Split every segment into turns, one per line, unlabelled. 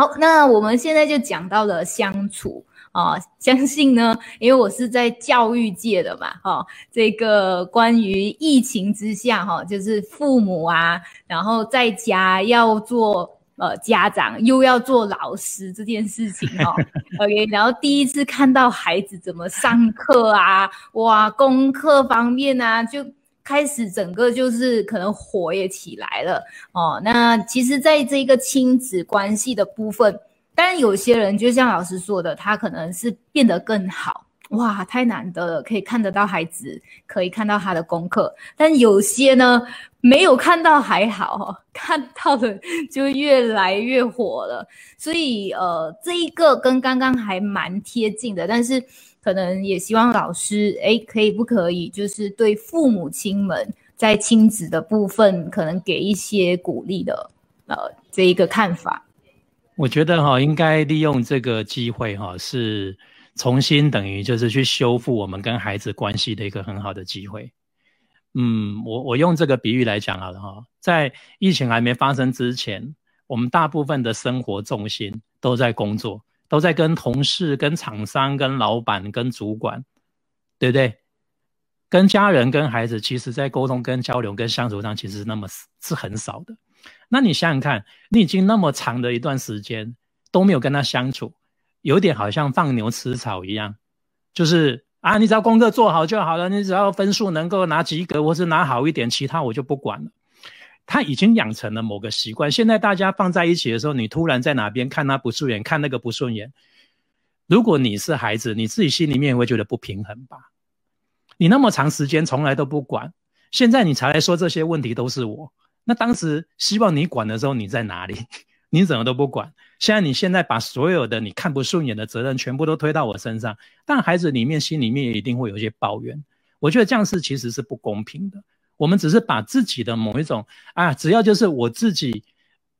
好，那我们现在就讲到了相处啊，相信呢，因为我是在教育界的嘛，哈，这个关于疫情之下，哈，就是父母啊，然后在家要做呃家长，又要做老师这件事情，哈，OK，然后第一次看到孩子怎么上课啊，哇，功课方面啊，就。开始整个就是可能火也起来了哦。那其实，在这个亲子关系的部分，但有些人就像老师说的，他可能是变得更好哇，太难得了，可以看得到孩子，可以看到他的功课。但有些呢，没有看到还好，看到的就越来越火了。所以呃，这一个跟刚刚还蛮贴近的，但是。可能也希望老师，哎，可以不可以，就是对父母亲们在亲子的部分，可能给一些鼓励的，呃，这一个看法。
我觉得哈，应该利用这个机会哈，是重新等于就是去修复我们跟孩子关系的一个很好的机会。嗯，我我用这个比喻来讲好了哈，在疫情还没发生之前，我们大部分的生活重心都在工作。都在跟同事、跟厂商、跟老板、跟主管，对不对？跟家人、跟孩子，其实在沟通、跟交流、跟相处上，其实那么是很少的。那你想想看，你已经那么长的一段时间都没有跟他相处，有点好像放牛吃草一样，就是啊，你只要功课做好就好了，你只要分数能够拿及格或是拿好一点，其他我就不管了。他已经养成了某个习惯。现在大家放在一起的时候，你突然在哪边看他不顺眼，看那个不顺眼。如果你是孩子，你自己心里面会觉得不平衡吧？你那么长时间从来都不管，现在你才来说这些问题都是我。那当时希望你管的时候，你在哪里？你怎么都不管？现在你现在把所有的你看不顺眼的责任全部都推到我身上，但孩子里面心里面也一定会有一些抱怨。我觉得这样是其实是不公平的。我们只是把自己的某一种啊，只要就是我自己，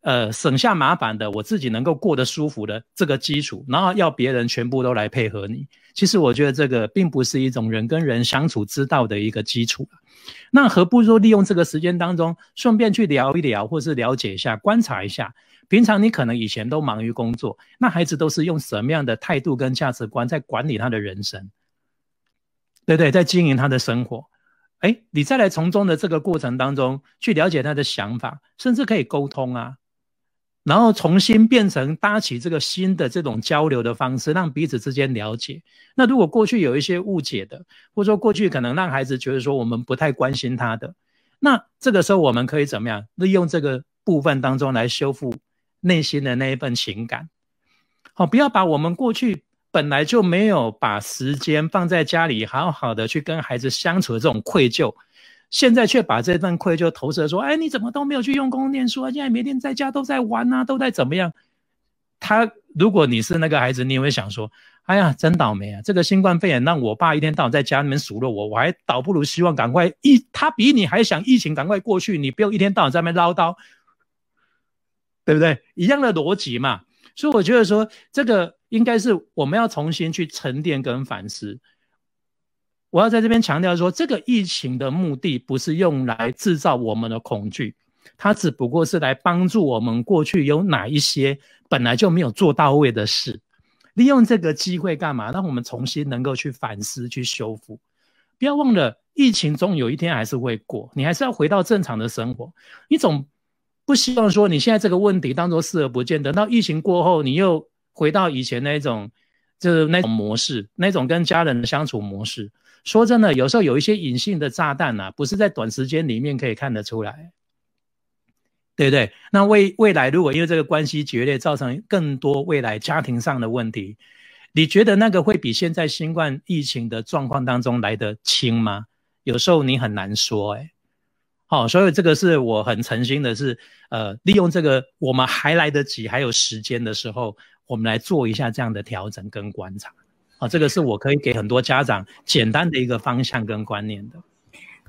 呃，省下麻烦的，我自己能够过得舒服的这个基础，然后要别人全部都来配合你，其实我觉得这个并不是一种人跟人相处之道的一个基础那何不说利用这个时间当中，顺便去聊一聊，或是了解一下、观察一下，平常你可能以前都忙于工作，那孩子都是用什么样的态度跟价值观在管理他的人生？对对，在经营他的生活。哎，你再来从中的这个过程当中去了解他的想法，甚至可以沟通啊，然后重新变成搭起这个新的这种交流的方式，让彼此之间了解。那如果过去有一些误解的，或者说过去可能让孩子觉得说我们不太关心他的，那这个时候我们可以怎么样利用这个部分当中来修复内心的那一份情感？好，不要把我们过去。本来就没有把时间放在家里，好好的去跟孩子相处的这种愧疚，现在却把这份愧疚投射说：“哎，你怎么都没有去用功念书啊？现在每天在家都在玩啊，都在怎么样？”他如果你是那个孩子，你也会想说：“哎呀，真倒霉啊！这个新冠肺炎让我爸一天到晚在家里面数落我，我还倒不如希望赶快疫，他比你还想疫情赶快过去，你不用一天到晚在那边唠叨，对不对？一样的逻辑嘛。所以我觉得说这个。应该是我们要重新去沉淀跟反思。我要在这边强调说，这个疫情的目的不是用来制造我们的恐惧，它只不过是来帮助我们过去有哪一些本来就没有做到位的事，利用这个机会干嘛？让我们重新能够去反思、去修复。不要忘了，疫情终有一天还是会过，你还是要回到正常的生活。你总不希望说你现在这个问题当做视而不见，等到疫情过后，你又。回到以前那种，就是那种模式，那种跟家人的相处模式。说真的，有时候有一些隐性的炸弹呐，不是在短时间里面可以看得出来，对不对？那未未来如果因为这个关系决裂，造成更多未来家庭上的问题，你觉得那个会比现在新冠疫情的状况当中来得轻吗？有时候你很难说，哎。好，所以这个是我很诚心的，是呃，利用这个我们还来得及还有时间的时候。我们来做一下这样的调整跟观察，啊，这个是我可以给很多家长简单的一个方向跟观念的。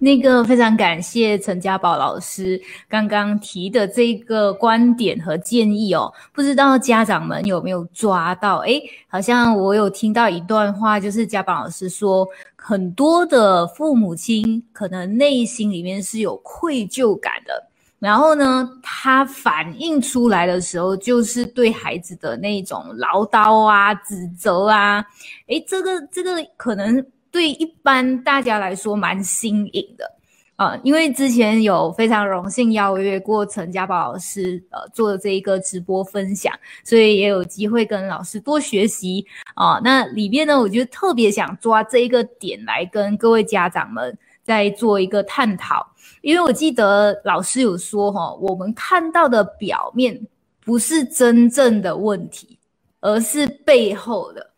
那个非常感谢陈家宝老师刚刚提的这个观点和建议哦，不知道家长们有没有抓到？诶，好像我有听到一段话，就是家宝老师说，很多的父母亲可能内心里面是有愧疚感的。然后呢，他反映出来的时候，就是对孩子的那种唠叨啊、指责啊，诶，这个这个可能对一般大家来说蛮新颖的。啊，因为之前有非常荣幸邀约过陈家宝老师，呃，做的这一个直播分享，所以也有机会跟老师多学习啊。那里面呢，我就特别想抓这一个点来跟各位家长们再做一个探讨，因为我记得老师有说哈，我们看到的表面不是真正的问题，而是背后的。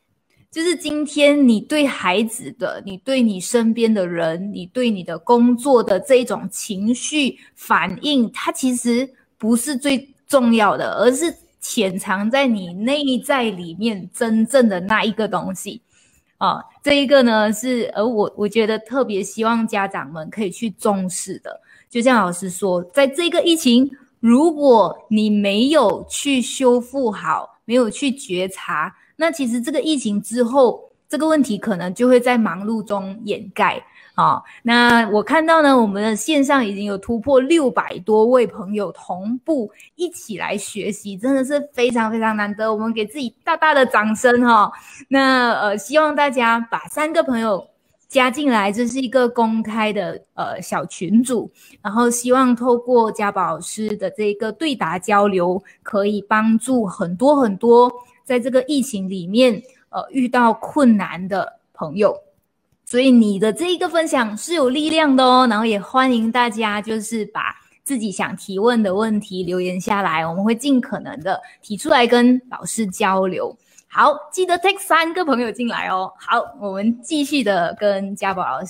就是今天你对孩子的，你对你身边的人，你对你的工作的这一种情绪反应，它其实不是最重要的，而是潜藏在你内在里面真正的那一个东西啊。这一个呢是，而我我觉得特别希望家长们可以去重视的。就像老师说，在这个疫情，如果你没有去修复好，没有去觉察。那其实这个疫情之后，这个问题可能就会在忙碌中掩盖啊。那我看到呢，我们的线上已经有突破六百多位朋友同步一起来学习，真的是非常非常难得。我们给自己大大的掌声哈。那呃，希望大家把三个朋友加进来，这是一个公开的呃小群组，然后希望透过家宝老师的这个对答交流，可以帮助很多很多。在这个疫情里面，呃，遇到困难的朋友，所以你的这一个分享是有力量的哦。然后也欢迎大家，就是把自己想提问的问题留言下来，我们会尽可能的提出来跟老师交流。好，记得 take 三个朋友进来哦。好，我们继续的跟家宝老师。